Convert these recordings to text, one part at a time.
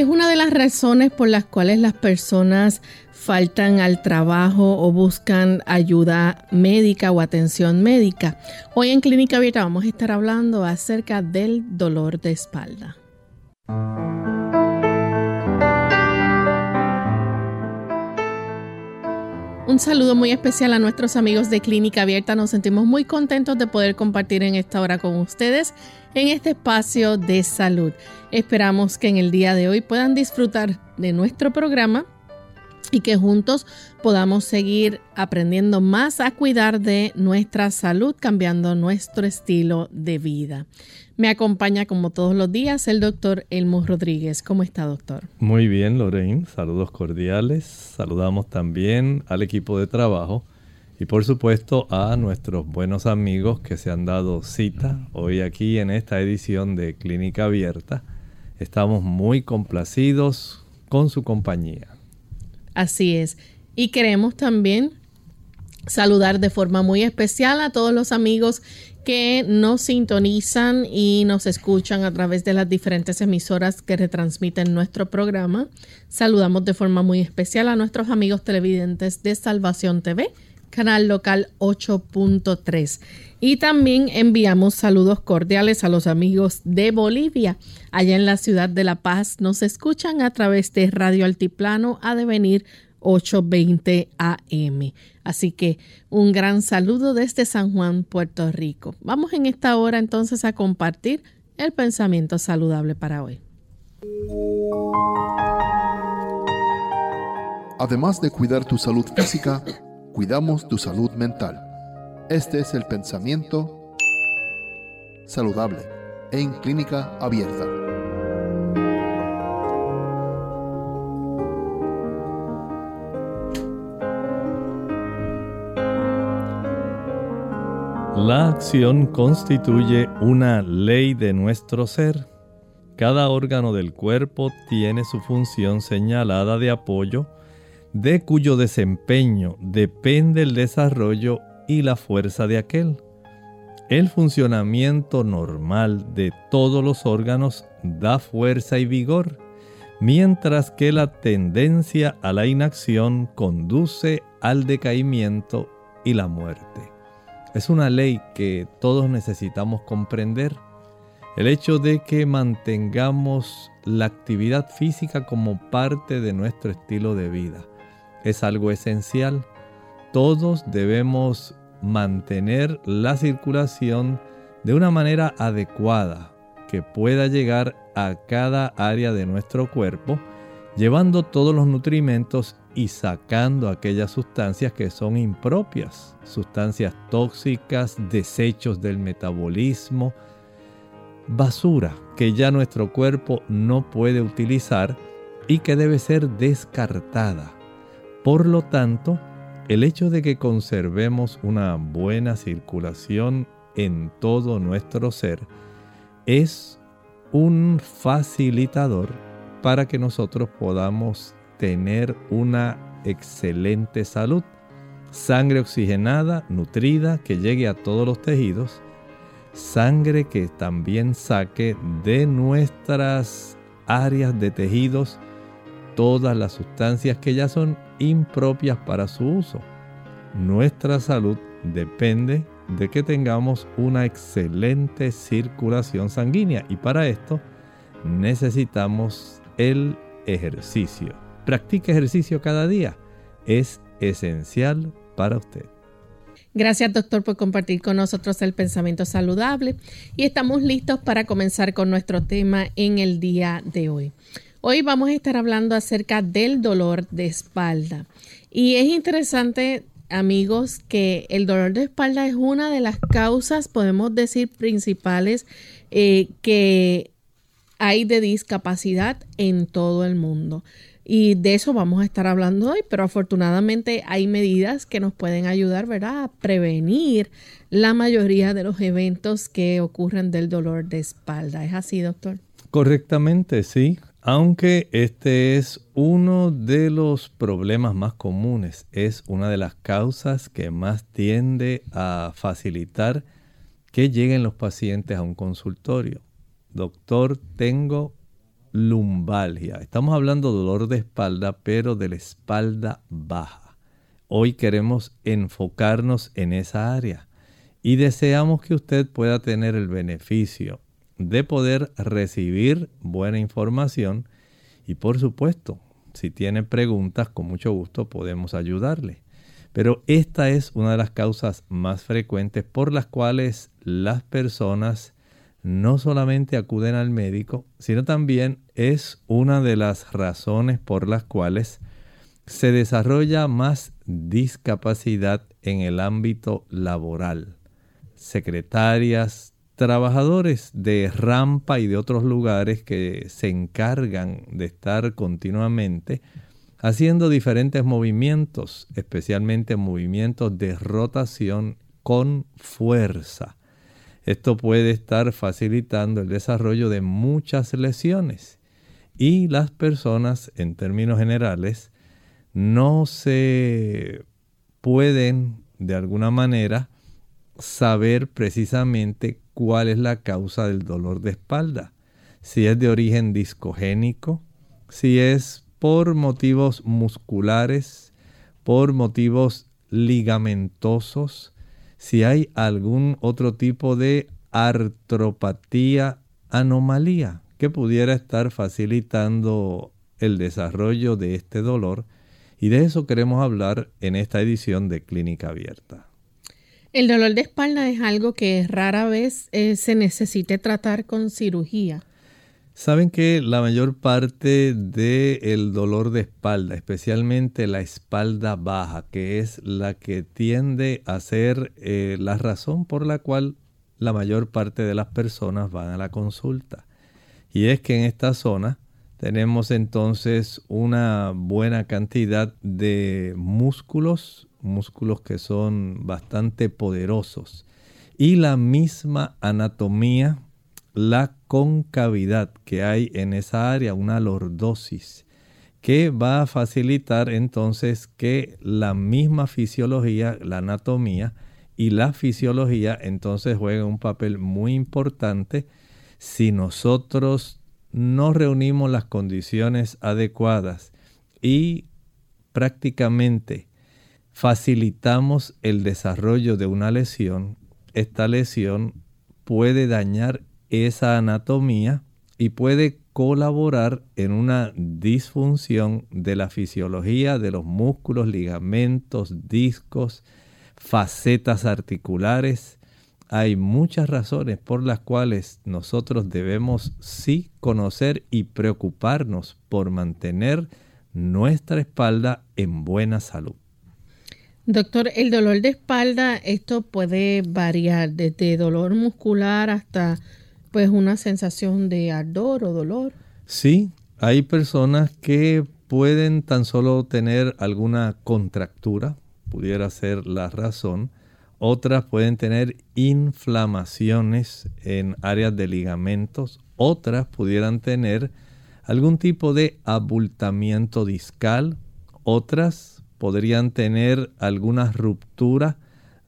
Es una de las razones por las cuales las personas faltan al trabajo o buscan ayuda médica o atención médica. Hoy en Clínica Abierta vamos a estar hablando acerca del dolor de espalda. Un saludo muy especial a nuestros amigos de Clínica Abierta. Nos sentimos muy contentos de poder compartir en esta hora con ustedes en este espacio de salud. Esperamos que en el día de hoy puedan disfrutar de nuestro programa y que juntos podamos seguir aprendiendo más a cuidar de nuestra salud, cambiando nuestro estilo de vida. Me acompaña como todos los días el doctor Elmo Rodríguez. ¿Cómo está, doctor? Muy bien, Lorraine. Saludos cordiales. Saludamos también al equipo de trabajo y por supuesto a nuestros buenos amigos que se han dado cita hoy aquí en esta edición de Clínica Abierta. Estamos muy complacidos con su compañía. Así es. Y queremos también saludar de forma muy especial a todos los amigos que nos sintonizan y nos escuchan a través de las diferentes emisoras que retransmiten nuestro programa. Saludamos de forma muy especial a nuestros amigos televidentes de Salvación TV, canal local 8.3. Y también enviamos saludos cordiales a los amigos de Bolivia. Allá en la ciudad de La Paz nos escuchan a través de Radio Altiplano a devenir 8.20 AM. Así que un gran saludo desde San Juan, Puerto Rico. Vamos en esta hora entonces a compartir el pensamiento saludable para hoy. Además de cuidar tu salud física, cuidamos tu salud mental. Este es el pensamiento saludable en clínica abierta. La acción constituye una ley de nuestro ser. Cada órgano del cuerpo tiene su función señalada de apoyo, de cuyo desempeño depende el desarrollo y la fuerza de aquel. El funcionamiento normal de todos los órganos da fuerza y vigor, mientras que la tendencia a la inacción conduce al decaimiento y la muerte. Es una ley que todos necesitamos comprender. El hecho de que mantengamos la actividad física como parte de nuestro estilo de vida es algo esencial. Todos debemos mantener la circulación de una manera adecuada que pueda llegar a cada área de nuestro cuerpo, llevando todos los nutrimentos y sacando aquellas sustancias que son impropias, sustancias tóxicas, desechos del metabolismo, basura que ya nuestro cuerpo no puede utilizar y que debe ser descartada. Por lo tanto, el hecho de que conservemos una buena circulación en todo nuestro ser es un facilitador para que nosotros podamos tener una excelente salud. Sangre oxigenada, nutrida, que llegue a todos los tejidos. Sangre que también saque de nuestras áreas de tejidos todas las sustancias que ya son impropias para su uso. Nuestra salud depende de que tengamos una excelente circulación sanguínea y para esto necesitamos el ejercicio practique ejercicio cada día. Es esencial para usted. Gracias doctor por compartir con nosotros el pensamiento saludable y estamos listos para comenzar con nuestro tema en el día de hoy. Hoy vamos a estar hablando acerca del dolor de espalda. Y es interesante, amigos, que el dolor de espalda es una de las causas, podemos decir, principales eh, que hay de discapacidad en todo el mundo. Y de eso vamos a estar hablando hoy, pero afortunadamente hay medidas que nos pueden ayudar, ¿verdad?, a prevenir la mayoría de los eventos que ocurren del dolor de espalda. ¿Es así, doctor? Correctamente, sí. Aunque este es uno de los problemas más comunes, es una de las causas que más tiende a facilitar que lleguen los pacientes a un consultorio. Doctor, tengo lumbalgia. Estamos hablando de dolor de espalda, pero de la espalda baja. Hoy queremos enfocarnos en esa área y deseamos que usted pueda tener el beneficio de poder recibir buena información y por supuesto, si tiene preguntas, con mucho gusto podemos ayudarle. Pero esta es una de las causas más frecuentes por las cuales las personas no solamente acuden al médico, sino también es una de las razones por las cuales se desarrolla más discapacidad en el ámbito laboral. Secretarias, trabajadores de rampa y de otros lugares que se encargan de estar continuamente haciendo diferentes movimientos, especialmente movimientos de rotación con fuerza esto puede estar facilitando el desarrollo de muchas lesiones y las personas en términos generales no se pueden de alguna manera saber precisamente cuál es la causa del dolor de espalda. Si es de origen discogénico, si es por motivos musculares, por motivos ligamentosos, si hay algún otro tipo de artropatía, anomalía que pudiera estar facilitando el desarrollo de este dolor. Y de eso queremos hablar en esta edición de Clínica Abierta. El dolor de espalda es algo que rara vez eh, se necesite tratar con cirugía. Saben que la mayor parte del dolor de espalda, especialmente la espalda baja, que es la que tiende a ser eh, la razón por la cual la mayor parte de las personas van a la consulta. Y es que en esta zona tenemos entonces una buena cantidad de músculos, músculos que son bastante poderosos. Y la misma anatomía la concavidad que hay en esa área, una lordosis, que va a facilitar entonces que la misma fisiología, la anatomía y la fisiología entonces jueguen un papel muy importante si nosotros no reunimos las condiciones adecuadas y prácticamente facilitamos el desarrollo de una lesión, esta lesión puede dañar esa anatomía y puede colaborar en una disfunción de la fisiología de los músculos, ligamentos, discos, facetas articulares. Hay muchas razones por las cuales nosotros debemos sí conocer y preocuparnos por mantener nuestra espalda en buena salud. Doctor, el dolor de espalda, esto puede variar desde dolor muscular hasta pues una sensación de ardor o dolor. Sí, hay personas que pueden tan solo tener alguna contractura, pudiera ser la razón. Otras pueden tener inflamaciones en áreas de ligamentos. Otras pudieran tener algún tipo de abultamiento discal. Otras podrían tener alguna ruptura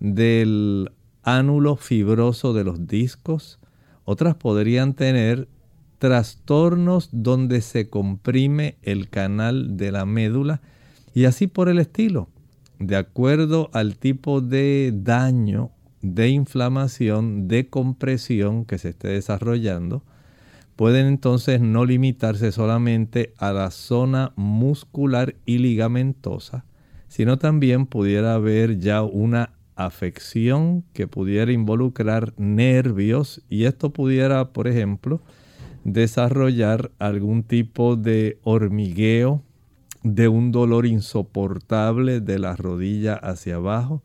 del ánulo fibroso de los discos. Otras podrían tener trastornos donde se comprime el canal de la médula y así por el estilo. De acuerdo al tipo de daño, de inflamación, de compresión que se esté desarrollando, pueden entonces no limitarse solamente a la zona muscular y ligamentosa, sino también pudiera haber ya una afección que pudiera involucrar nervios y esto pudiera, por ejemplo, desarrollar algún tipo de hormigueo, de un dolor insoportable de la rodilla hacia abajo.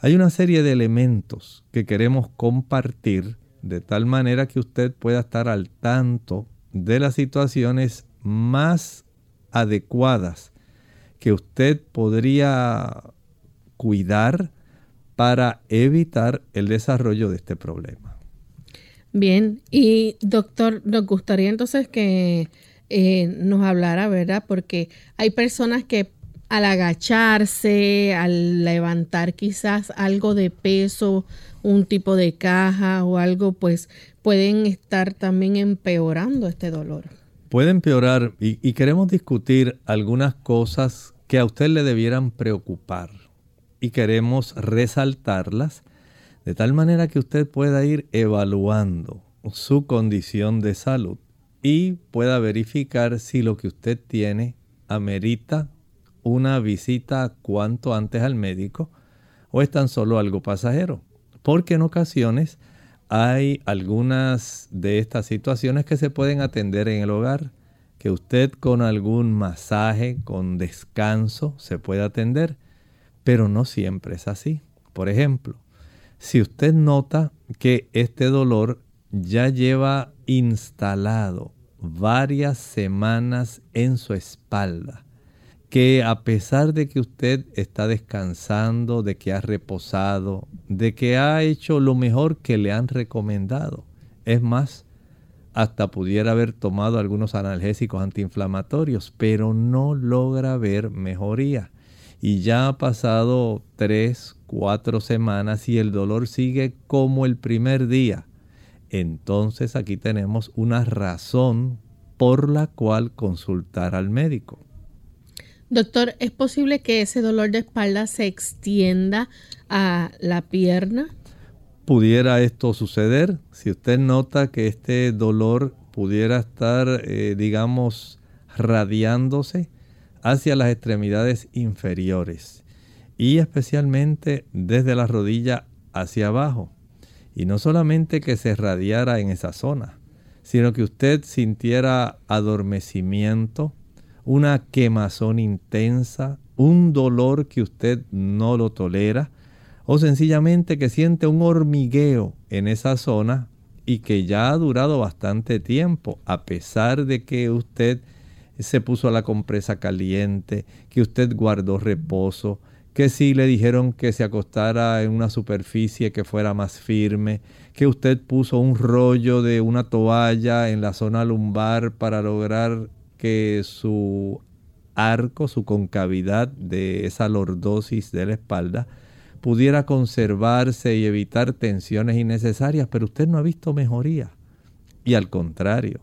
Hay una serie de elementos que queremos compartir de tal manera que usted pueda estar al tanto de las situaciones más adecuadas que usted podría cuidar para evitar el desarrollo de este problema. Bien, y doctor, nos gustaría entonces que eh, nos hablara, ¿verdad? Porque hay personas que al agacharse, al levantar quizás algo de peso, un tipo de caja o algo, pues pueden estar también empeorando este dolor. Puede empeorar y, y queremos discutir algunas cosas que a usted le debieran preocupar y queremos resaltarlas de tal manera que usted pueda ir evaluando su condición de salud y pueda verificar si lo que usted tiene amerita una visita cuanto antes al médico o es tan solo algo pasajero. Porque en ocasiones hay algunas de estas situaciones que se pueden atender en el hogar, que usted con algún masaje, con descanso, se puede atender pero no siempre es así. Por ejemplo, si usted nota que este dolor ya lleva instalado varias semanas en su espalda, que a pesar de que usted está descansando, de que ha reposado, de que ha hecho lo mejor que le han recomendado, es más, hasta pudiera haber tomado algunos analgésicos antiinflamatorios, pero no logra ver mejoría y ya ha pasado tres, cuatro semanas y el dolor sigue como el primer día, entonces aquí tenemos una razón por la cual consultar al médico. Doctor, ¿es posible que ese dolor de espalda se extienda a la pierna? Pudiera esto suceder si usted nota que este dolor pudiera estar, eh, digamos, radiándose hacia las extremidades inferiores y especialmente desde la rodilla hacia abajo. Y no solamente que se radiara en esa zona, sino que usted sintiera adormecimiento, una quemazón intensa, un dolor que usted no lo tolera, o sencillamente que siente un hormigueo en esa zona y que ya ha durado bastante tiempo, a pesar de que usted se puso a la compresa caliente, que usted guardó reposo, que si le dijeron que se acostara en una superficie que fuera más firme, que usted puso un rollo de una toalla en la zona lumbar para lograr que su arco, su concavidad de esa lordosis de la espalda, pudiera conservarse y evitar tensiones innecesarias, pero usted no ha visto mejoría. Y al contrario,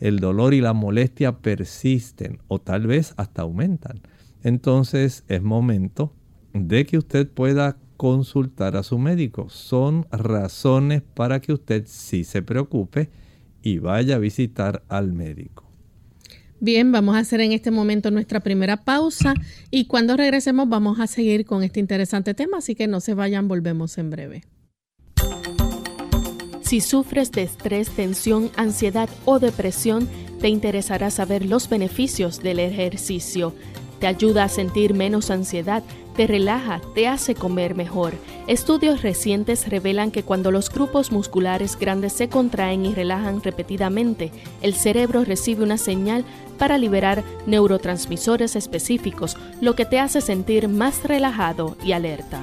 el dolor y la molestia persisten o tal vez hasta aumentan. Entonces es momento de que usted pueda consultar a su médico. Son razones para que usted sí se preocupe y vaya a visitar al médico. Bien, vamos a hacer en este momento nuestra primera pausa y cuando regresemos vamos a seguir con este interesante tema, así que no se vayan, volvemos en breve. Si sufres de estrés, tensión, ansiedad o depresión, te interesará saber los beneficios del ejercicio. Te ayuda a sentir menos ansiedad, te relaja, te hace comer mejor. Estudios recientes revelan que cuando los grupos musculares grandes se contraen y relajan repetidamente, el cerebro recibe una señal para liberar neurotransmisores específicos, lo que te hace sentir más relajado y alerta.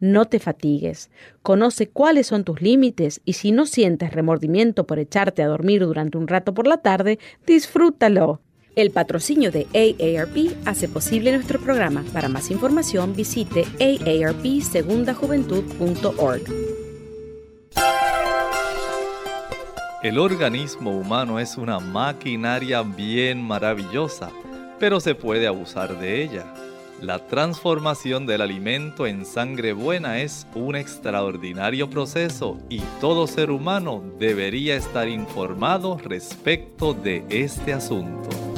No te fatigues. Conoce cuáles son tus límites y si no sientes remordimiento por echarte a dormir durante un rato por la tarde, disfrútalo. El patrocinio de AARP hace posible nuestro programa. Para más información visite aarpsegundajuventud.org. El organismo humano es una maquinaria bien maravillosa, pero se puede abusar de ella. La transformación del alimento en sangre buena es un extraordinario proceso y todo ser humano debería estar informado respecto de este asunto.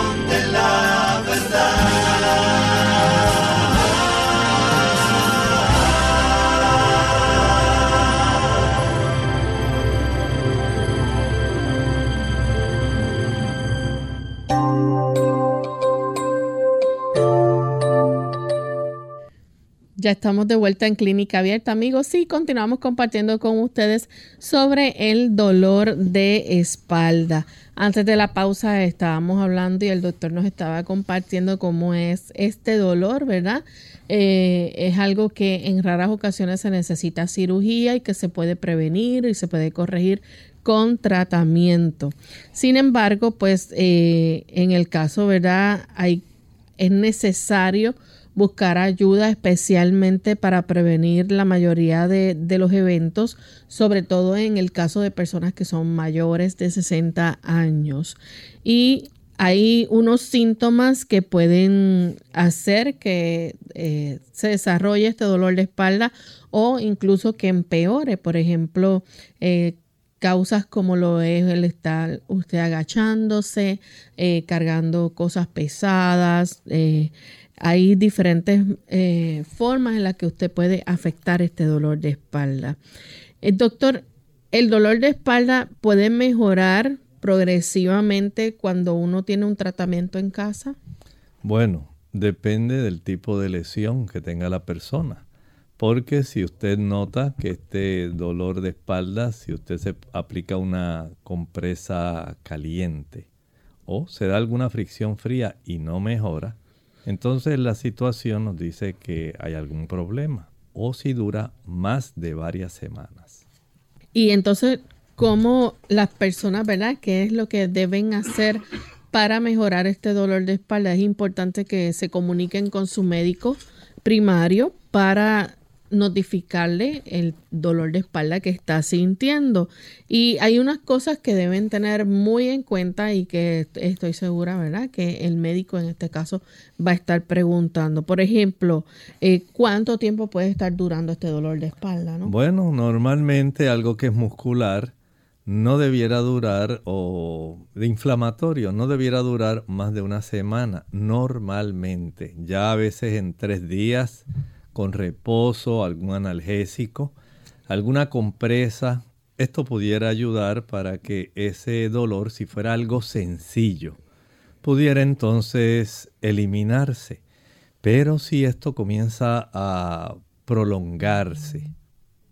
Estamos de vuelta en Clínica Abierta, amigos. y continuamos compartiendo con ustedes sobre el dolor de espalda. Antes de la pausa estábamos hablando y el doctor nos estaba compartiendo cómo es este dolor, ¿verdad? Eh, es algo que en raras ocasiones se necesita cirugía y que se puede prevenir y se puede corregir con tratamiento. Sin embargo, pues eh, en el caso, ¿verdad? Hay, es necesario buscar ayuda especialmente para prevenir la mayoría de, los eventos, sobre todo en el caso de personas que son mayores de 60 años. Y hay unos síntomas que pueden hacer que eh, se desarrolle este dolor de espalda o incluso que empeore, por ejemplo, eh, causas como lo es el estar usted agachándose, eh, cargando cosas pesadas, hay diferentes eh, formas en las que usted puede afectar este dolor de espalda. El eh, doctor, ¿el dolor de espalda puede mejorar progresivamente cuando uno tiene un tratamiento en casa? Bueno, depende del tipo de lesión que tenga la persona. Porque si usted nota que este dolor de espalda, si usted se aplica una compresa caliente o se da alguna fricción fría y no mejora, entonces la situación nos dice que hay algún problema o si dura más de varias semanas. Y entonces, ¿cómo las personas, verdad? ¿Qué es lo que deben hacer para mejorar este dolor de espalda? Es importante que se comuniquen con su médico primario para notificarle el dolor de espalda que está sintiendo. Y hay unas cosas que deben tener muy en cuenta y que estoy segura, ¿verdad? Que el médico en este caso va a estar preguntando. Por ejemplo, eh, ¿cuánto tiempo puede estar durando este dolor de espalda? ¿no? Bueno, normalmente algo que es muscular no debiera durar o de inflamatorio no debiera durar más de una semana normalmente. Ya a veces en tres días con reposo, algún analgésico, alguna compresa. Esto pudiera ayudar para que ese dolor, si fuera algo sencillo, pudiera entonces eliminarse. Pero si esto comienza a prolongarse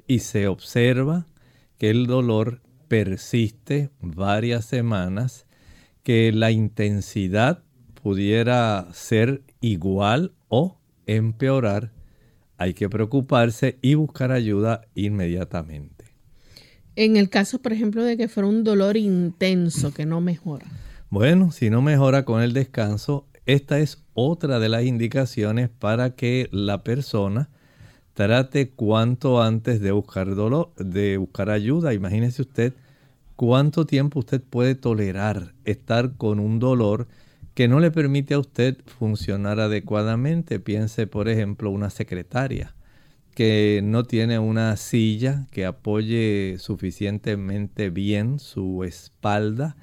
y se observa que el dolor persiste varias semanas, que la intensidad pudiera ser igual o empeorar, hay que preocuparse y buscar ayuda inmediatamente. En el caso, por ejemplo, de que fuera un dolor intenso que no mejora. Bueno, si no mejora con el descanso, esta es otra de las indicaciones para que la persona trate cuanto antes de buscar dolor, de buscar ayuda. Imagínese usted cuánto tiempo usted puede tolerar estar con un dolor que no le permite a usted funcionar adecuadamente. Piense, por ejemplo, una secretaria que no tiene una silla que apoye suficientemente bien su espalda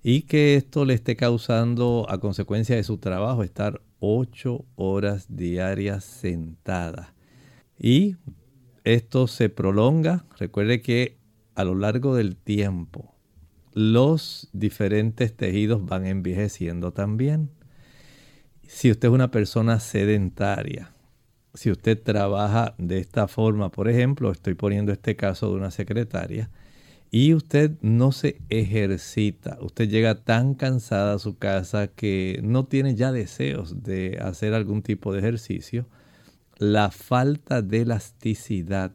y que esto le esté causando a consecuencia de su trabajo estar ocho horas diarias sentada. Y esto se prolonga. Recuerde que a lo largo del tiempo los diferentes tejidos van envejeciendo también. Si usted es una persona sedentaria, si usted trabaja de esta forma, por ejemplo, estoy poniendo este caso de una secretaria, y usted no se ejercita, usted llega tan cansada a su casa que no tiene ya deseos de hacer algún tipo de ejercicio, la falta de elasticidad,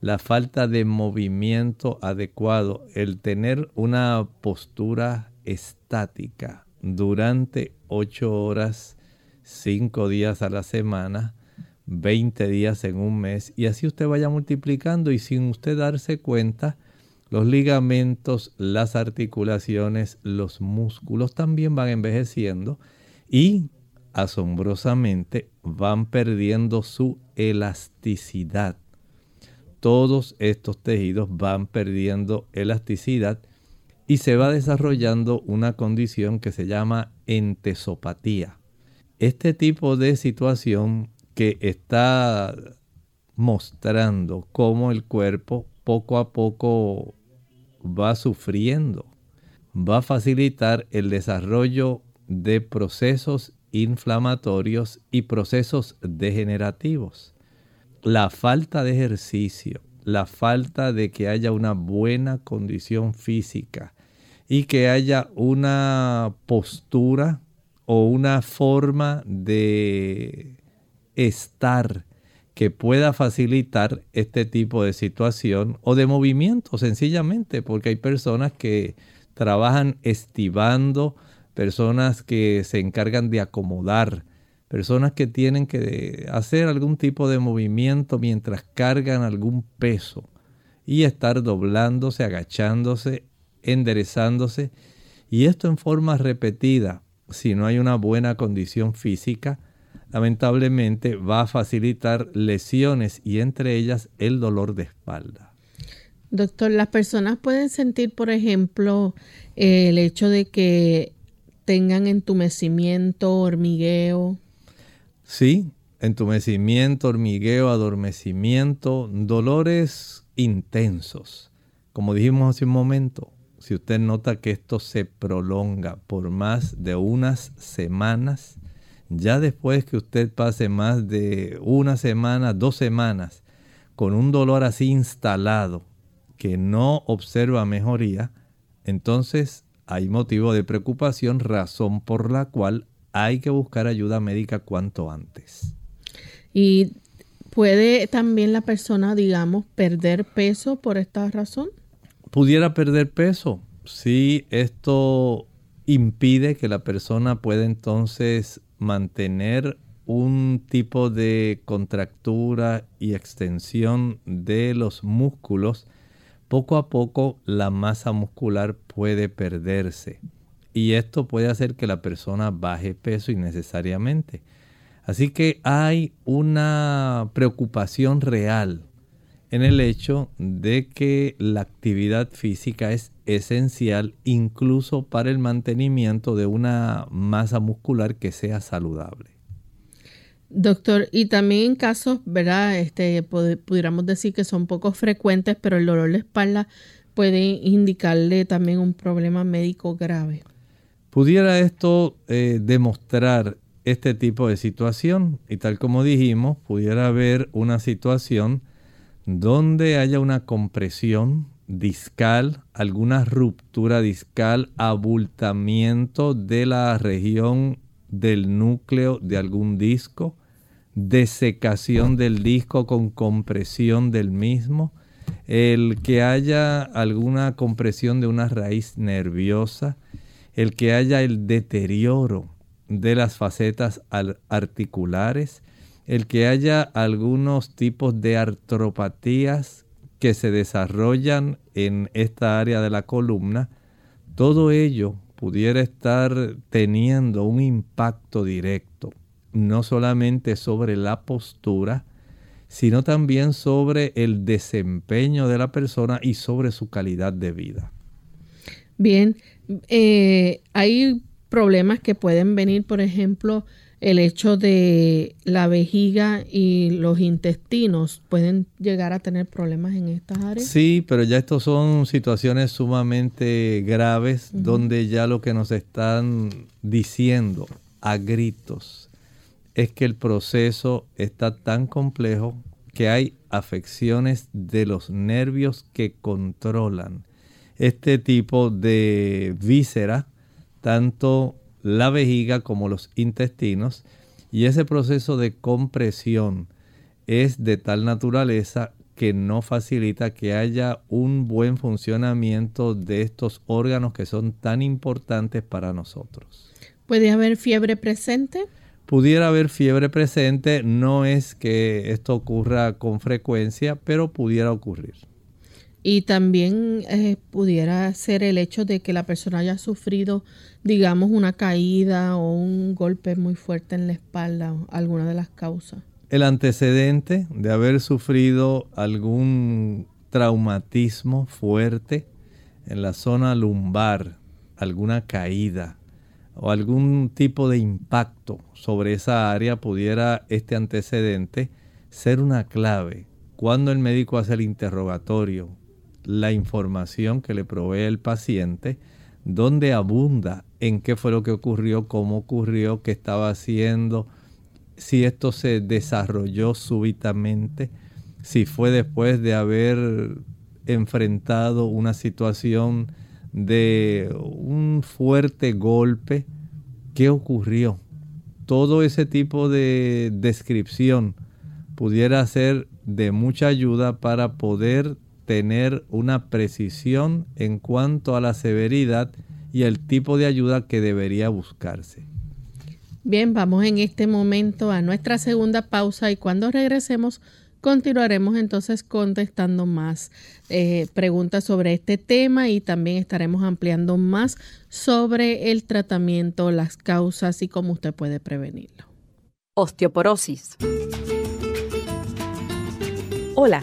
la falta de movimiento adecuado, el tener una postura estática durante ocho horas, cinco días a la semana, 20 días en un mes, y así usted vaya multiplicando y sin usted darse cuenta, los ligamentos, las articulaciones, los músculos también van envejeciendo y asombrosamente van perdiendo su elasticidad. Todos estos tejidos van perdiendo elasticidad y se va desarrollando una condición que se llama entesopatía. Este tipo de situación que está mostrando cómo el cuerpo poco a poco va sufriendo, va a facilitar el desarrollo de procesos inflamatorios y procesos degenerativos. La falta de ejercicio, la falta de que haya una buena condición física y que haya una postura o una forma de estar que pueda facilitar este tipo de situación o de movimiento sencillamente, porque hay personas que trabajan estivando, personas que se encargan de acomodar, personas que tienen que hacer algún tipo de movimiento mientras cargan algún peso y estar doblándose, agachándose, enderezándose, y esto en forma repetida, si no hay una buena condición física, lamentablemente va a facilitar lesiones y entre ellas el dolor de espalda. Doctor, las personas pueden sentir, por ejemplo, el hecho de que tengan entumecimiento, hormigueo. Sí, entumecimiento, hormigueo, adormecimiento, dolores intensos. Como dijimos hace un momento, si usted nota que esto se prolonga por más de unas semanas, ya después que usted pase más de una semana, dos semanas, con un dolor así instalado, que no observa mejoría, entonces hay motivo de preocupación, razón por la cual hay que buscar ayuda médica cuanto antes. ¿Y puede también la persona, digamos, perder peso por esta razón? Pudiera perder peso. Si esto impide que la persona pueda entonces mantener un tipo de contractura y extensión de los músculos, poco a poco la masa muscular puede perderse. Y esto puede hacer que la persona baje peso innecesariamente. Así que hay una preocupación real en el hecho de que la actividad física es esencial incluso para el mantenimiento de una masa muscular que sea saludable. Doctor, y también en casos, ¿verdad? Este, pudiéramos decir que son poco frecuentes, pero el dolor de espalda puede indicarle también un problema médico grave. Pudiera esto eh, demostrar este tipo de situación y tal como dijimos, pudiera haber una situación donde haya una compresión discal, alguna ruptura discal, abultamiento de la región del núcleo de algún disco, desecación del disco con compresión del mismo. el que haya alguna compresión de una raíz nerviosa, el que haya el deterioro de las facetas articulares, el que haya algunos tipos de artropatías que se desarrollan en esta área de la columna, todo ello pudiera estar teniendo un impacto directo, no solamente sobre la postura, sino también sobre el desempeño de la persona y sobre su calidad de vida. Bien, eh, hay problemas que pueden venir, por ejemplo, el hecho de la vejiga y los intestinos pueden llegar a tener problemas en estas áreas. Sí, pero ya estos son situaciones sumamente graves donde ya lo que nos están diciendo a gritos es que el proceso está tan complejo que hay afecciones de los nervios que controlan este tipo de víscera, tanto la vejiga como los intestinos, y ese proceso de compresión es de tal naturaleza que no facilita que haya un buen funcionamiento de estos órganos que son tan importantes para nosotros. ¿Puede haber fiebre presente? Pudiera haber fiebre presente, no es que esto ocurra con frecuencia, pero pudiera ocurrir. Y también eh, pudiera ser el hecho de que la persona haya sufrido, digamos, una caída o un golpe muy fuerte en la espalda, alguna de las causas. El antecedente de haber sufrido algún traumatismo fuerte en la zona lumbar, alguna caída o algún tipo de impacto sobre esa área, pudiera este antecedente ser una clave cuando el médico hace el interrogatorio la información que le provee el paciente, donde abunda en qué fue lo que ocurrió, cómo ocurrió, qué estaba haciendo, si esto se desarrolló súbitamente, si fue después de haber enfrentado una situación de un fuerte golpe, qué ocurrió. Todo ese tipo de descripción pudiera ser de mucha ayuda para poder tener una precisión en cuanto a la severidad y el tipo de ayuda que debería buscarse. Bien, vamos en este momento a nuestra segunda pausa y cuando regresemos continuaremos entonces contestando más eh, preguntas sobre este tema y también estaremos ampliando más sobre el tratamiento, las causas y cómo usted puede prevenirlo. Osteoporosis. Hola.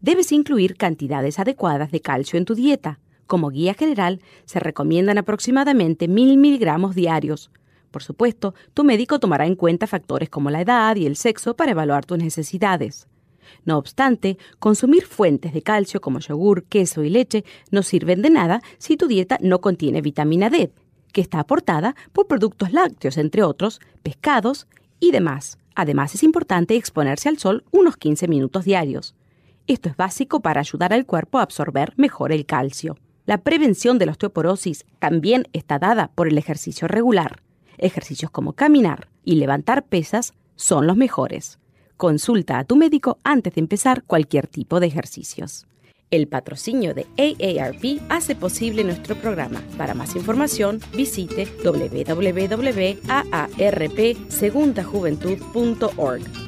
Debes incluir cantidades adecuadas de calcio en tu dieta. Como guía general, se recomiendan aproximadamente 1000 miligramos diarios. Por supuesto, tu médico tomará en cuenta factores como la edad y el sexo para evaluar tus necesidades. No obstante, consumir fuentes de calcio como yogur, queso y leche no sirven de nada si tu dieta no contiene vitamina D, que está aportada por productos lácteos, entre otros, pescados y demás. Además, es importante exponerse al sol unos 15 minutos diarios. Esto es básico para ayudar al cuerpo a absorber mejor el calcio. La prevención de la osteoporosis también está dada por el ejercicio regular. Ejercicios como caminar y levantar pesas son los mejores. Consulta a tu médico antes de empezar cualquier tipo de ejercicios. El patrocinio de AARP hace posible nuestro programa. Para más información, visite www.aarpsegundajuventud.org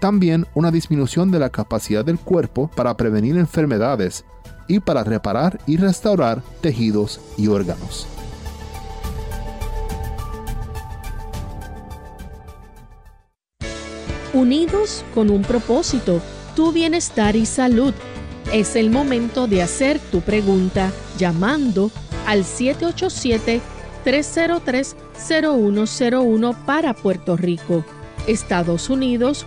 También una disminución de la capacidad del cuerpo para prevenir enfermedades y para reparar y restaurar tejidos y órganos. Unidos con un propósito, tu bienestar y salud. Es el momento de hacer tu pregunta llamando al 787-303-0101 para Puerto Rico, Estados Unidos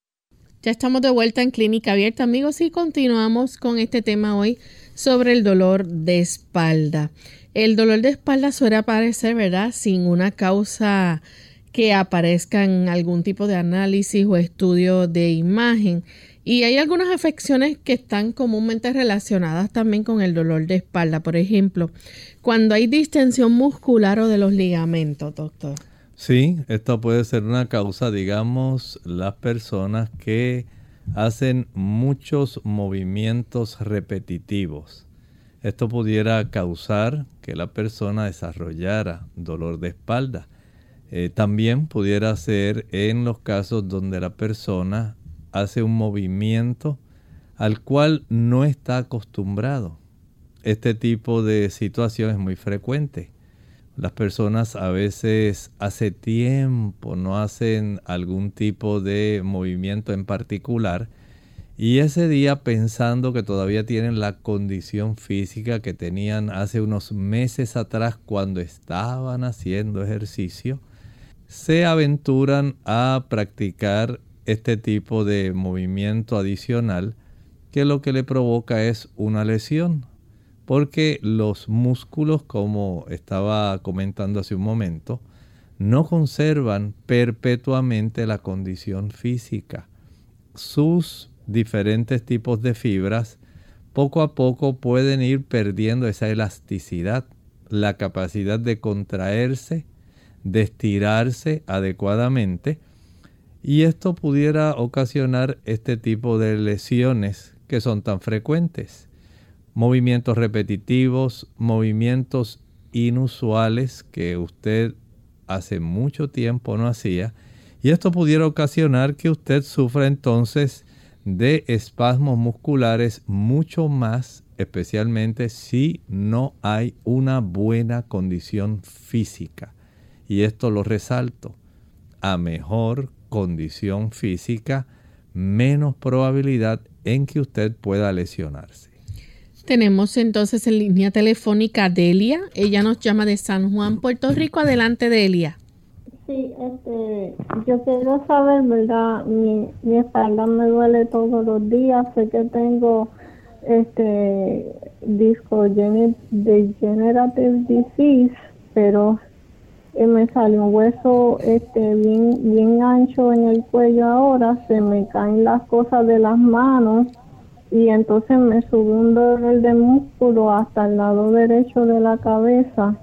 Ya estamos de vuelta en Clínica Abierta, amigos, y continuamos con este tema hoy sobre el dolor de espalda. El dolor de espalda suele aparecer, ¿verdad? Sin una causa que aparezca en algún tipo de análisis o estudio de imagen. Y hay algunas afecciones que están comúnmente relacionadas también con el dolor de espalda. Por ejemplo, cuando hay distensión muscular o de los ligamentos, doctor. Sí, esto puede ser una causa, digamos, las personas que hacen muchos movimientos repetitivos. Esto pudiera causar que la persona desarrollara dolor de espalda. Eh, también pudiera ser en los casos donde la persona hace un movimiento al cual no está acostumbrado. Este tipo de situación es muy frecuente. Las personas a veces hace tiempo no hacen algún tipo de movimiento en particular y ese día pensando que todavía tienen la condición física que tenían hace unos meses atrás cuando estaban haciendo ejercicio, se aventuran a practicar este tipo de movimiento adicional que lo que le provoca es una lesión porque los músculos, como estaba comentando hace un momento, no conservan perpetuamente la condición física. Sus diferentes tipos de fibras poco a poco pueden ir perdiendo esa elasticidad, la capacidad de contraerse, de estirarse adecuadamente, y esto pudiera ocasionar este tipo de lesiones que son tan frecuentes movimientos repetitivos, movimientos inusuales que usted hace mucho tiempo no hacía. Y esto pudiera ocasionar que usted sufra entonces de espasmos musculares mucho más, especialmente si no hay una buena condición física. Y esto lo resalto. A mejor condición física, menos probabilidad en que usted pueda lesionarse. Tenemos entonces en línea telefónica a Delia. Ella nos llama de San Juan, Puerto Rico. Adelante, Delia. Sí, este, yo quiero saber, ¿verdad? Mi, mi espalda me duele todos los días. Sé que tengo este disco degenerative disease, pero eh, me salió un hueso este bien bien ancho en el cuello ahora. Se me caen las cosas de las manos y entonces me sube un dolor de músculo hasta el lado derecho de la cabeza.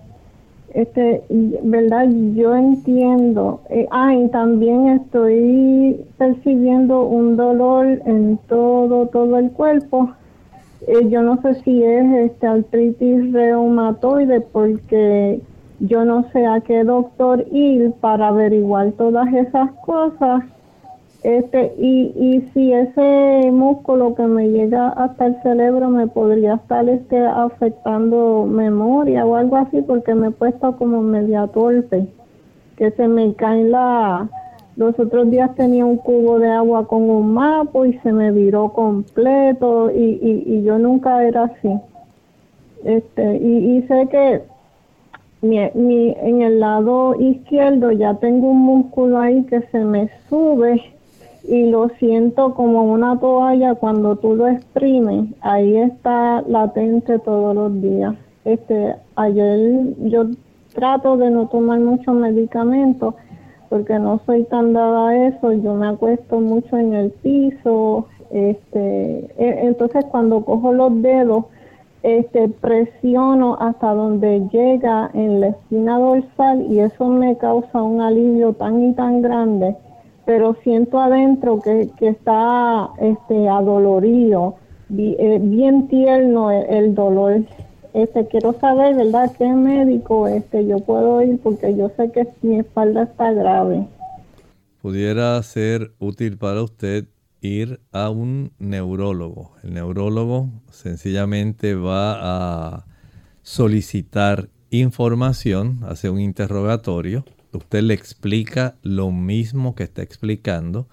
Este, verdad, yo entiendo. Eh, ah, y también estoy percibiendo un dolor en todo, todo el cuerpo. Eh, yo no sé si es este artritis reumatoide porque yo no sé a qué doctor ir para averiguar todas esas cosas este, y, y si ese músculo que me llega hasta el cerebro me podría estar este, afectando memoria o algo así, porque me he puesto como media torpe, que se me caen la... Los otros días tenía un cubo de agua con un mapa y se me viró completo y, y, y yo nunca era así. Este, y, y sé que mi, mi, en el lado izquierdo ya tengo un músculo ahí que se me sube y lo siento como una toalla cuando tú lo exprimes. Ahí está latente todos los días. Este, ayer yo trato de no tomar muchos medicamentos porque no soy tan dada a eso. Yo me acuesto mucho en el piso. Este, e, entonces cuando cojo los dedos este, presiono hasta donde llega en la esquina dorsal y eso me causa un alivio tan y tan grande, pero siento adentro que, que está este, adolorido, eh, bien tierno el, dolor. Este, quiero saber, ¿verdad?, qué médico este, yo puedo ir porque yo sé que mi espalda está grave. Pudiera ser útil para usted ir a un neurólogo. El neurólogo sencillamente va a solicitar información, hace un interrogatorio, usted le explica lo mismo que está explicando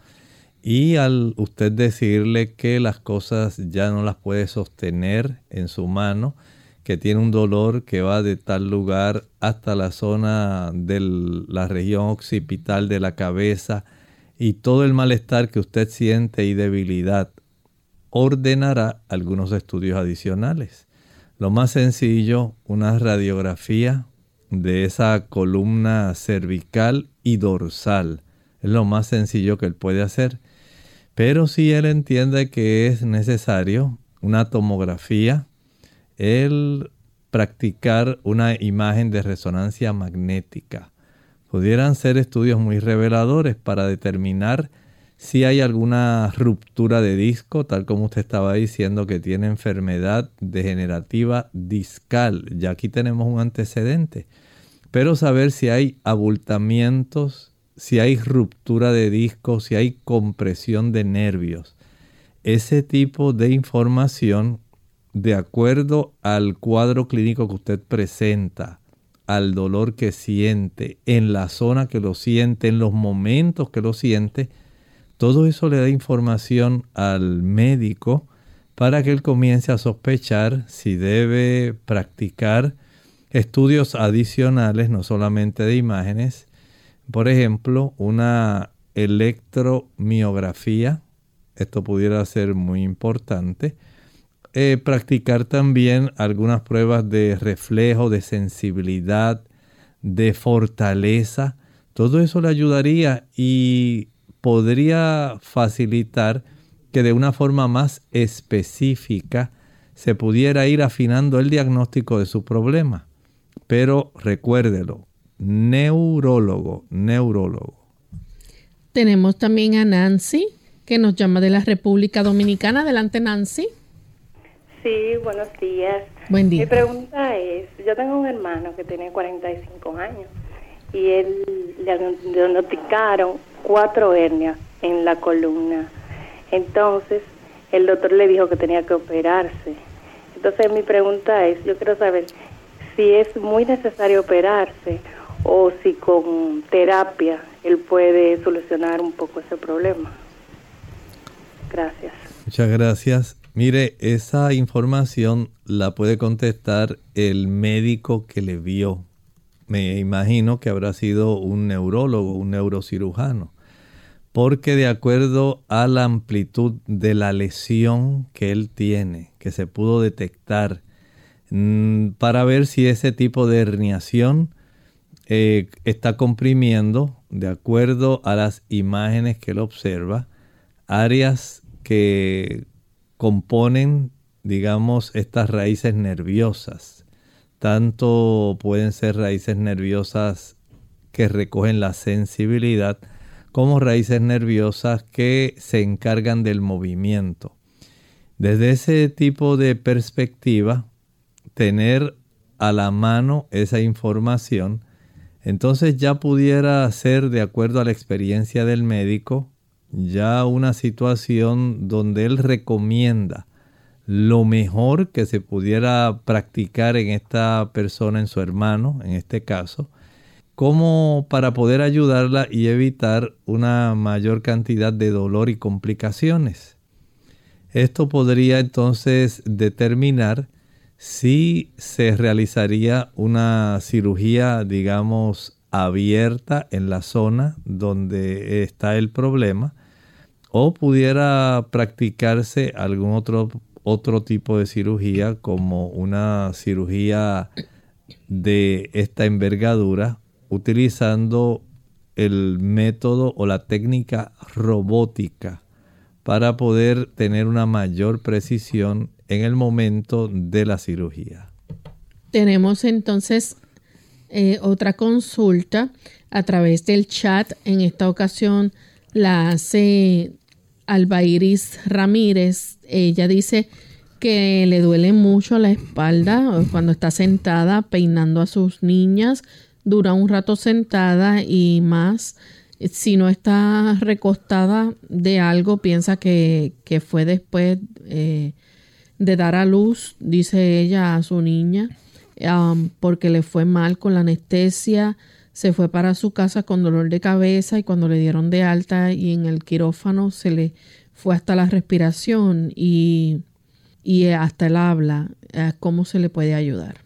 y al usted decirle que las cosas ya no las puede sostener en su mano, que tiene un dolor que va de tal lugar hasta la zona de la región occipital de la cabeza, y todo el malestar que usted siente y debilidad, ordenará algunos estudios adicionales. Lo más sencillo, una radiografía de esa columna cervical y dorsal. Es lo más sencillo que él puede hacer. Pero si él entiende que es necesario una tomografía, el practicar una imagen de resonancia magnética pudieran ser estudios muy reveladores para determinar si hay alguna ruptura de disco, tal como usted estaba diciendo que tiene enfermedad degenerativa discal. Ya aquí tenemos un antecedente. Pero saber si hay abultamientos, si hay ruptura de disco, si hay compresión de nervios. Ese tipo de información, de acuerdo al cuadro clínico que usted presenta, al dolor que siente, en la zona que lo siente, en los momentos que lo siente, todo eso le da información al médico para que él comience a sospechar si debe practicar estudios adicionales, no solamente de imágenes, por ejemplo, una electromiografía, esto pudiera ser muy importante, eh, practicar también algunas pruebas de reflejo, de sensibilidad, de fortaleza. Todo eso le ayudaría y podría facilitar que de una forma más específica se pudiera ir afinando el diagnóstico de su problema. Pero recuérdelo, neurólogo, neurólogo. Tenemos también a Nancy, que nos llama de la República Dominicana. Adelante, Nancy. Sí, buenos días. Buen día. Mi pregunta es, yo tengo un hermano que tiene 45 años y él le diagnosticaron cuatro hernias en la columna. Entonces, el doctor le dijo que tenía que operarse. Entonces, mi pregunta es, yo quiero saber si es muy necesario operarse o si con terapia él puede solucionar un poco ese problema. Gracias. Muchas gracias. Mire, esa información la puede contestar el médico que le vio. Me imagino que habrá sido un neurólogo, un neurocirujano, porque de acuerdo a la amplitud de la lesión que él tiene, que se pudo detectar, mm, para ver si ese tipo de herniación eh, está comprimiendo, de acuerdo a las imágenes que él observa, áreas que componen, digamos, estas raíces nerviosas. Tanto pueden ser raíces nerviosas que recogen la sensibilidad, como raíces nerviosas que se encargan del movimiento. Desde ese tipo de perspectiva, tener a la mano esa información, entonces ya pudiera ser, de acuerdo a la experiencia del médico, ya una situación donde él recomienda lo mejor que se pudiera practicar en esta persona, en su hermano, en este caso, como para poder ayudarla y evitar una mayor cantidad de dolor y complicaciones. Esto podría entonces determinar si se realizaría una cirugía, digamos, abierta en la zona donde está el problema o pudiera practicarse algún otro, otro tipo de cirugía como una cirugía de esta envergadura utilizando el método o la técnica robótica para poder tener una mayor precisión en el momento de la cirugía. Tenemos entonces eh, otra consulta a través del chat. En esta ocasión la hace Albairis Ramírez. Ella dice que le duele mucho la espalda cuando está sentada peinando a sus niñas. Dura un rato sentada y más si no está recostada de algo, piensa que, fue después eh, de dar a luz, dice ella a su niña, um, porque le fue mal con la anestesia, se fue para su casa con dolor de cabeza y cuando le dieron de alta y en el quirófano se le fue hasta la respiración y, y hasta el habla. Eh, ¿Cómo se le puede ayudar?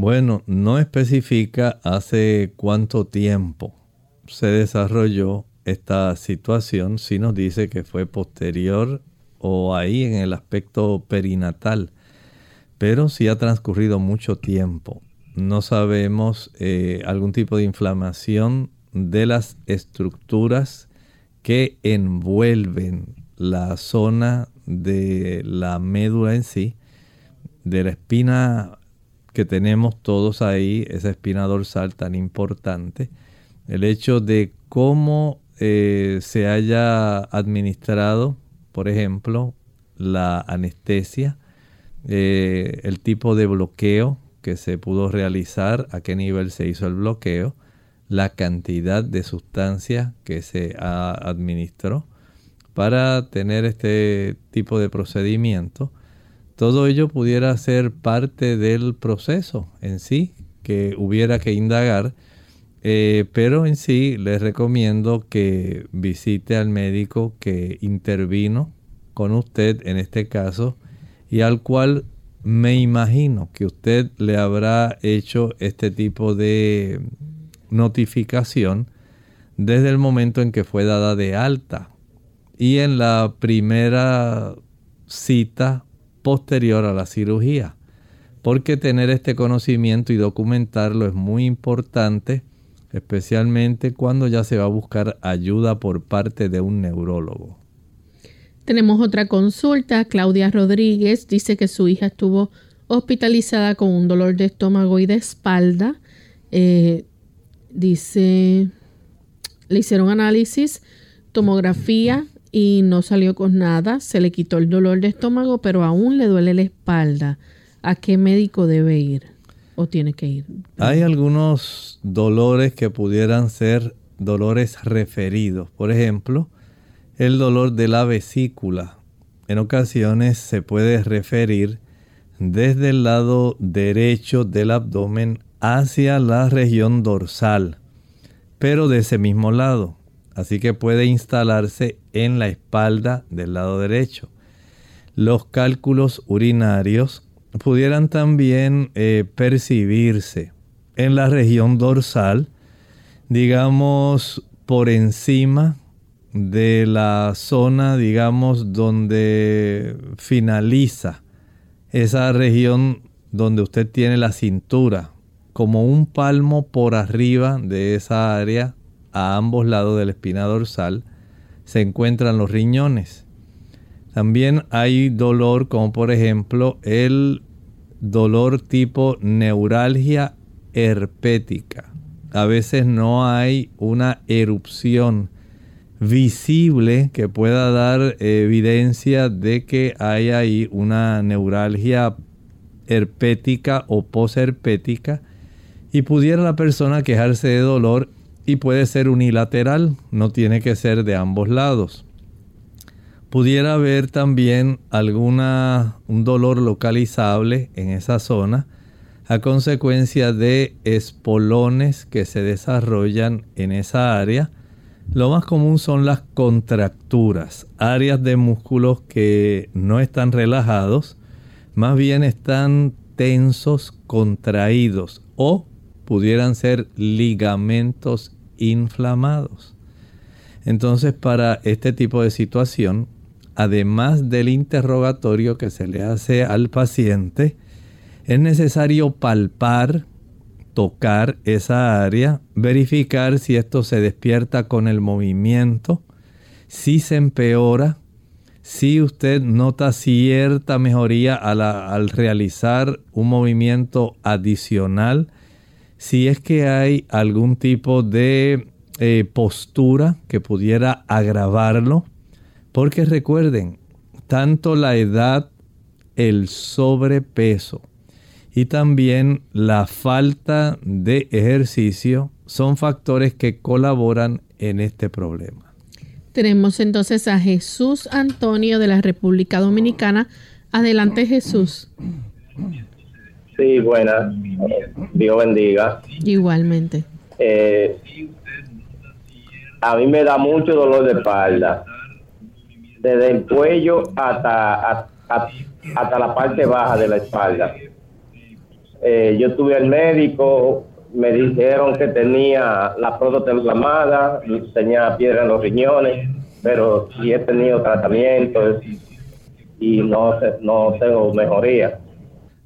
Bueno, no especifica hace cuánto tiempo se desarrolló esta situación, si nos dice que fue posterior o ahí en el aspecto perinatal, pero si ha transcurrido mucho tiempo. No sabemos eh, algún tipo de inflamación de las estructuras que envuelven la zona de la médula en sí, de la espina que tenemos todos ahí, esa espina dorsal tan importante, el hecho de cómo eh, se haya administrado por ejemplo, la anestesia, eh, el tipo de bloqueo que se pudo realizar, a qué nivel se hizo el bloqueo, la cantidad de sustancia que se administró para tener este tipo de procedimiento. Todo ello pudiera ser parte del proceso en sí que hubiera que indagar, eh, pero en sí les recomiendo que visite al médico que intervino con usted en este caso y al cual me imagino que usted le habrá hecho este tipo de notificación desde el momento en que fue dada de alta. Y en la primera cita posterior a la cirugía. Porque tener este conocimiento y documentarlo es muy importante, especialmente cuando ya se va a buscar ayuda por parte de un neurólogo. Tenemos otra consulta. Claudia Rodríguez dice que su hija estuvo hospitalizada con un dolor de estómago y de espalda. Eh, dice, le hicieron análisis, tomografía y no salió con nada. Se le quitó el dolor de estómago, pero aún le duele la espalda. ¿A qué médico debe ir o tiene que ir? Hay algunos dolores que pudieran ser dolores referidos. Por ejemplo, el dolor de la vesícula en ocasiones se puede referir desde el lado derecho del abdomen hacia la región dorsal, pero de ese mismo lado. Así que puede instalarse en la espalda del lado derecho. Los cálculos urinarios pudieran también eh, percibirse en la región dorsal, digamos por encima de la zona, digamos, donde finaliza esa región donde usted tiene la cintura, como un palmo por arriba de esa área, a ambos lados de la espina dorsal, se encuentran los riñones. También hay dolor como por ejemplo el dolor tipo neuralgia herpética. A veces no hay una erupción visible que pueda dar evidencia de que hay ahí una neuralgia herpética o posherpética y pudiera la persona quejarse de dolor y puede ser unilateral, no tiene que ser de ambos lados. Pudiera haber también alguna un dolor localizable en esa zona a consecuencia de espolones que se desarrollan en esa área lo más común son las contracturas, áreas de músculos que no están relajados, más bien están tensos, contraídos o pudieran ser ligamentos inflamados. Entonces, para este tipo de situación, además del interrogatorio que se le hace al paciente, es necesario palpar, tocar esa área, verificar si esto se despierta con el movimiento, si se empeora, si usted nota cierta mejoría al, realizar un movimiento adicional, si es que hay algún tipo de eh, postura que pudiera agravarlo, porque recuerden, tanto la edad, el sobrepeso y también la falta de ejercicio son factores que colaboran en este problema. Tenemos entonces a Jesús Antonio de la República Dominicana. Adelante Jesús. Sí, buenas. Dios bendiga. Igualmente. Eh, a mí me da mucho dolor de espalda. Desde el cuello hasta, hasta, la parte baja de la espalda. Eh, yo tuve al médico, me dijeron que tenía la próstata inflamada, tenía piedra en los riñones, pero sí he tenido tratamientos y no, no tengo mejoría.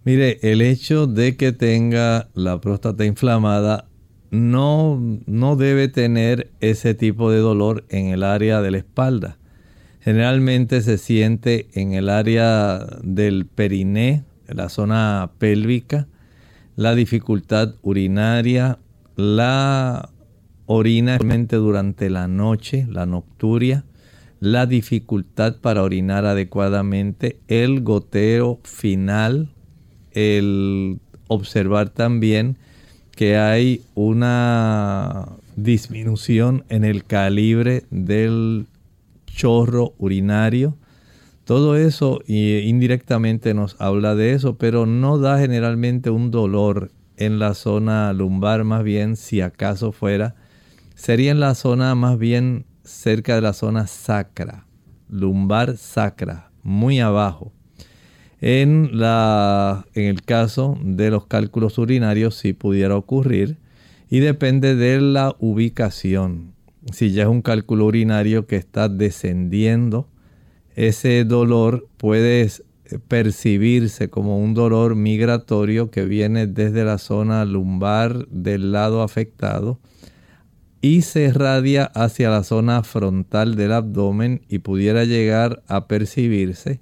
Mire, el hecho de que tenga la próstata inflamada no, no debe tener ese tipo de dolor en el área de la espalda. Generalmente se siente en el área del periné, la zona pélvica, la dificultad urinaria, la orina durante la noche, la nocturia, la dificultad para orinar adecuadamente, el goteo final, el observar también que hay una disminución en el calibre del chorro urinario. Todo eso indirectamente nos habla de eso, pero no da generalmente un dolor en la zona lumbar, más bien si acaso fuera, sería en la zona más bien cerca de la zona sacra, lumbar sacra, muy abajo. En, la, en el caso de los cálculos urinarios sí pudiera ocurrir y depende de la ubicación. Si ya es un cálculo urinario que está descendiendo, ese dolor puede percibirse como un dolor migratorio que viene desde la zona lumbar del lado afectado y se irradia hacia la zona frontal del abdomen y pudiera llegar a percibirse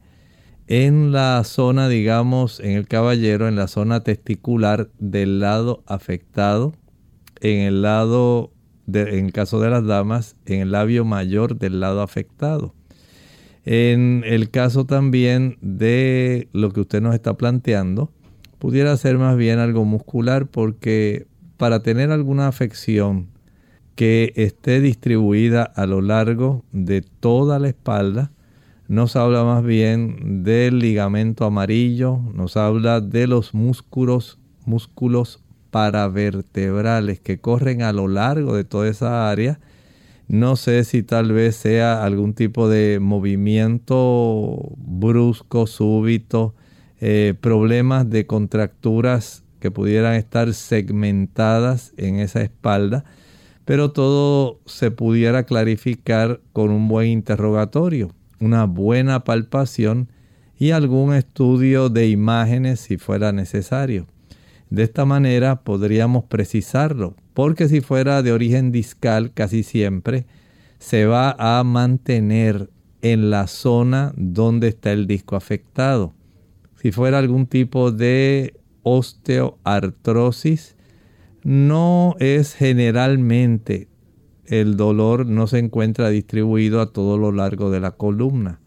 en la zona, digamos, en el caballero, en la zona testicular del lado afectado, en el lado, en el caso de las damas, en el labio mayor del lado afectado. En el caso también de lo que usted nos está planteando, pudiera ser más bien algo muscular porque para tener alguna afección que esté distribuida a lo largo de toda la espalda, nos habla más bien del ligamento amarillo, nos habla de los músculos, músculos paravertebrales que corren a lo largo de toda esa área. No sé si tal vez sea algún tipo de movimiento brusco, súbito, eh, problemas de contracturas que pudieran estar segmentadas en esa espalda, pero todo se pudiera clarificar con un buen interrogatorio una buena palpación y algún estudio de imágenes si fuera necesario. De esta manera podríamos precisarlo, porque si fuera de origen discal casi siempre se va a mantener en la zona donde está el disco afectado. Si fuera algún tipo de osteoartrosis, no es generalmente el dolor no se encuentra distribuido a todo lo largo de la columna.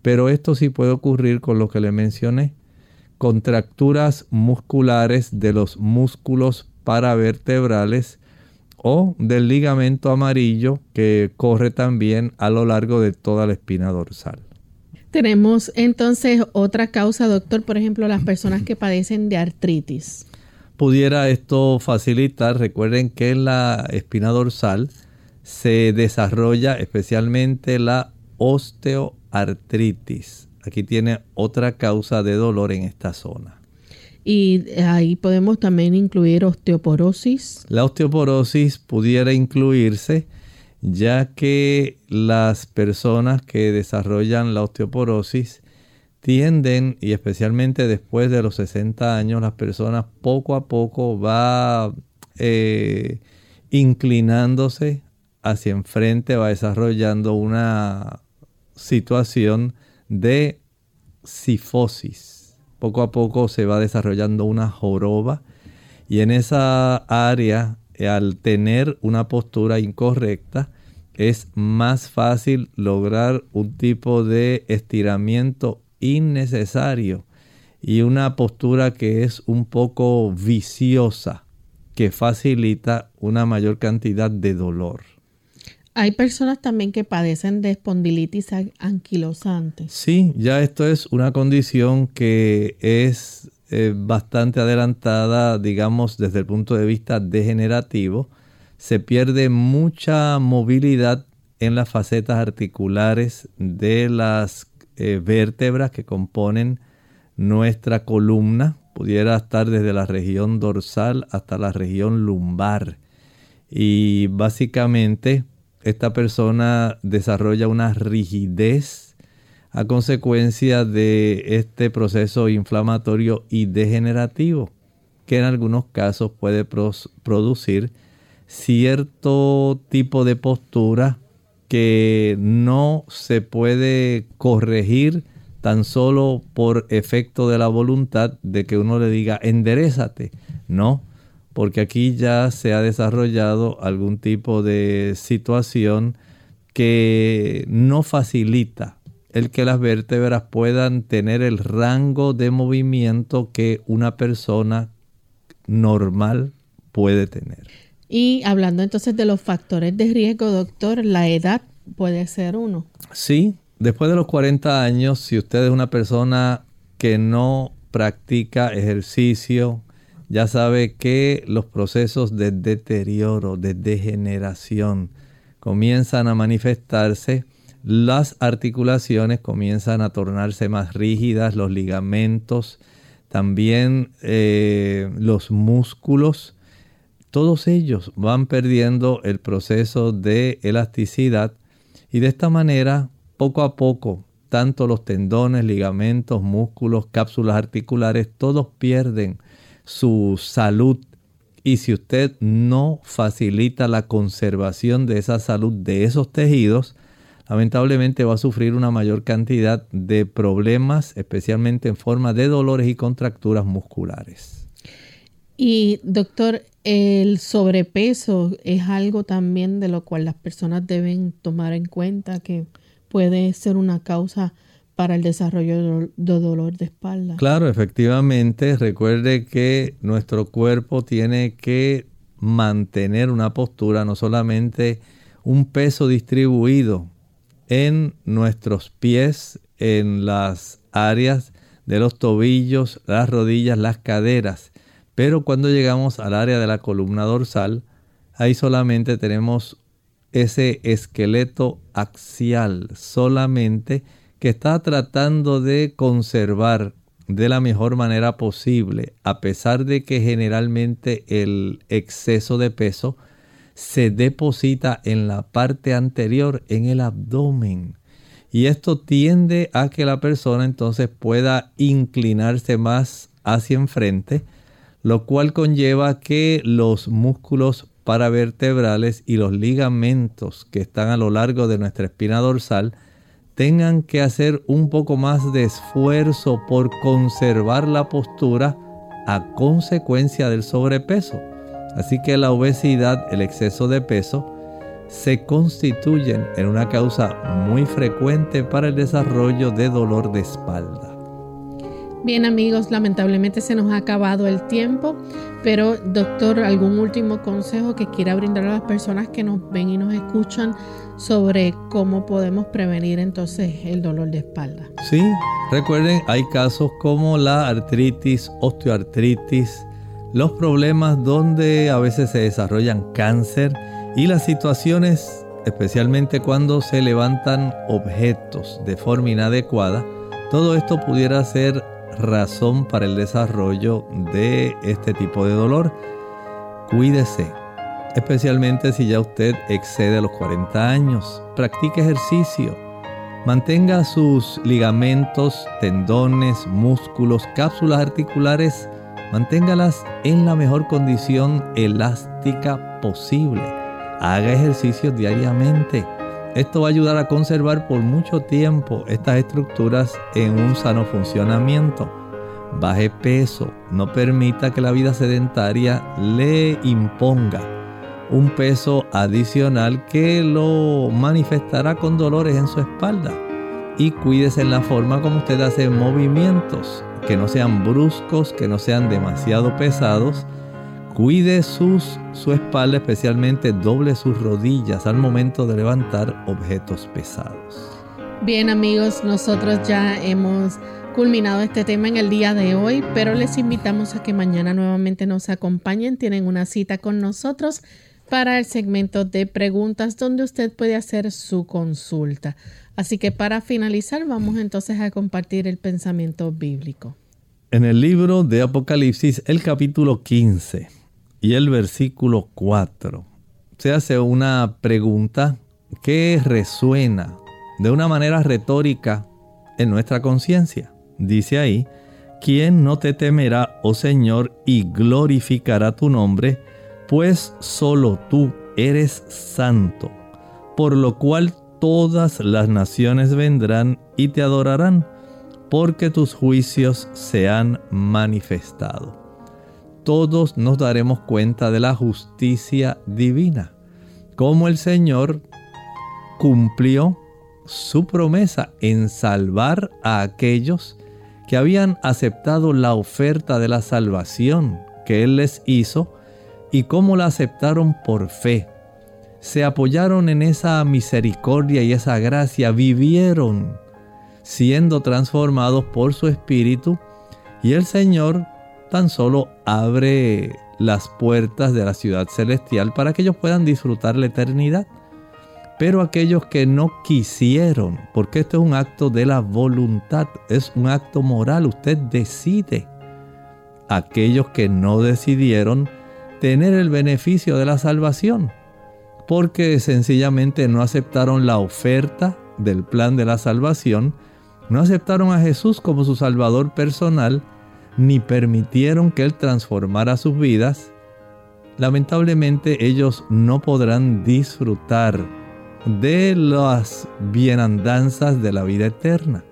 Pero esto sí puede ocurrir con lo que le mencioné. Contracturas musculares de los músculos paravertebrales o del ligamento amarillo que corre también a lo largo de toda la espina dorsal. Tenemos entonces otra causa, doctor, por ejemplo, las personas que padecen de artritis. Pudiera esto facilitar, recuerden que en la espina dorsal se desarrolla especialmente la osteoartritis. Aquí tiene otra causa de dolor en esta zona. Y ahí podemos también incluir osteoporosis. La osteoporosis pudiera incluirse ya que las personas que desarrollan la osteoporosis tienden, y especialmente después de los 60 años, las personas poco a poco va eh, inclinándose hacia enfrente, va desarrollando una situación de sifosis. Poco a poco se va desarrollando una joroba y en esa área, al tener una postura incorrecta, es más fácil lograr un tipo de estiramiento innecesario y una postura que es un poco viciosa que facilita una mayor cantidad de dolor. Hay personas también que padecen de espondilitis anquilosante. Sí, ya esto es una condición que es eh, bastante adelantada, digamos, desde el punto de vista degenerativo. Se pierde mucha movilidad en las facetas articulares de las eh, vértebras que componen nuestra columna. Pudiera estar desde la región dorsal hasta la región lumbar. Y básicamente esta persona desarrolla una rigidez a consecuencia de este proceso inflamatorio y degenerativo que en algunos casos puede producir cierto tipo de postura que no se puede corregir tan solo por efecto de la voluntad de que uno le diga enderezate. No, porque aquí ya se ha desarrollado algún tipo de situación que no facilita el que las vértebras puedan tener el rango de movimiento que una persona normal puede tener. Y hablando entonces de los factores de riesgo, doctor, la edad puede ser uno. Sí, después de los 40 años, si usted es una persona que no practica ejercicio, ya sabe que los procesos de deterioro, de degeneración, comienzan a manifestarse, las articulaciones comienzan a tornarse más rígidas, los ligamentos, también eh, los músculos, todos ellos van perdiendo el proceso de elasticidad y de esta manera, poco a poco, tanto los tendones, ligamentos, músculos, cápsulas articulares, todos pierden su salud. Y si usted no facilita la conservación de esa salud de esos tejidos, lamentablemente va a sufrir una mayor cantidad de problemas, especialmente en forma de dolores y contracturas musculares. Y doctor, el sobrepeso es algo también de lo cual las personas deben tomar en cuenta que puede ser una causa para el desarrollo de dolor de espalda. Claro, efectivamente, recuerde que nuestro cuerpo tiene que mantener una postura, no solamente un peso distribuido en nuestros pies, en las áreas de los tobillos, las rodillas, las caderas, pero cuando llegamos al área de la columna dorsal, ahí solamente tenemos ese esqueleto axial, solamente que está tratando de conservar de la mejor manera posible, a pesar de que generalmente el exceso de peso se deposita en la parte anterior, en el abdomen. Y esto tiende a que la persona entonces pueda inclinarse más hacia enfrente, lo cual conlleva que los músculos paravertebrales y los ligamentos que están a lo largo de nuestra espina dorsal tengan que hacer un poco más de esfuerzo por conservar la postura a consecuencia del sobrepeso. Así que la obesidad, el exceso de peso, se constituyen en una causa muy frecuente para el desarrollo de dolor de espalda. Bien amigos, lamentablemente se nos ha acabado el tiempo, pero doctor, ¿algún último consejo que quiera brindar a las personas que nos ven y nos escuchan sobre cómo podemos prevenir entonces el dolor de espalda. Sí, recuerden, hay casos como la artritis, osteoartritis, los problemas donde a veces se desarrollan cáncer y las situaciones, especialmente cuando se levantan objetos de forma inadecuada, todo esto pudiera ser razón para el desarrollo de este tipo de dolor. Cuídese, especialmente si ya usted excede los 40 años. Practique ejercicio. Mantenga sus ligamentos, tendones, músculos, cápsulas articulares, manténgalas en la mejor condición elástica posible. Haga ejercicios diariamente. Esto va a ayudar a conservar por mucho tiempo estas estructuras en un sano funcionamiento. Baje peso, no permita que la vida sedentaria le imponga un peso adicional que lo manifestará con dolores en su espalda. Y cuídese en la forma como usted hace movimientos, que no sean bruscos, que no sean demasiado pesados Cuide sus, su espalda, especialmente doble sus rodillas al momento de levantar objetos pesados. Bien amigos, nosotros ya hemos culminado este tema en el día de hoy, pero les invitamos a que mañana nuevamente nos acompañen. Tienen una cita con nosotros para el segmento de preguntas donde usted puede hacer su consulta. Así que para finalizar vamos entonces a compartir el pensamiento bíblico. En el libro de Apocalipsis, el capítulo 15 y el versículo 4 se hace una pregunta que resuena de una manera retórica en nuestra conciencia. Dice ahí, ¿quién no te temerá, oh Señor, y glorificará tu nombre? Pues solo tú eres santo, por lo cual todas las naciones vendrán y te adorarán, porque tus juicios se han manifestado. Todos nos daremos cuenta de la justicia divina, cómo el Señor cumplió su promesa en salvar a aquellos que habían aceptado la oferta de la salvación que Él les hizo y cómo la aceptaron por fe. Se apoyaron en esa misericordia y esa gracia, vivieron siendo transformados por su espíritu y el Señor tan solo abre las puertas de la ciudad celestial para que ellos puedan disfrutar la eternidad. Pero aquellos que no quisieron, porque esto es un acto de la voluntad, es un acto moral, usted decide. Aquellos que no decidieron tener el beneficio de la salvación, porque sencillamente no aceptaron la oferta del plan de la salvación, no aceptaron a Jesús como su Salvador personal, ni permitieron que Él transformara sus vidas, lamentablemente ellos no podrán disfrutar de las bienandanzas de la vida eterna.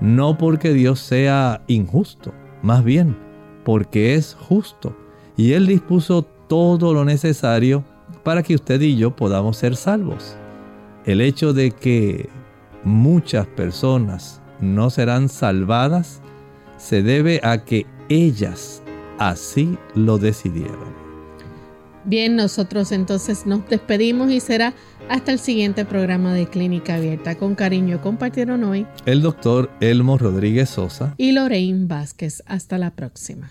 No porque Dios sea injusto, más bien porque es justo. Y Él dispuso todo lo necesario para que usted y yo podamos ser salvos. El hecho de que muchas personas no serán salvadas se debe a que ellas así lo decidieron. Bien, nosotros entonces nos despedimos y será hasta el siguiente programa de Clínica Abierta. Con cariño compartieron hoy el doctor Elmo Rodríguez Sosa y Lorraine Vázquez. Hasta la próxima.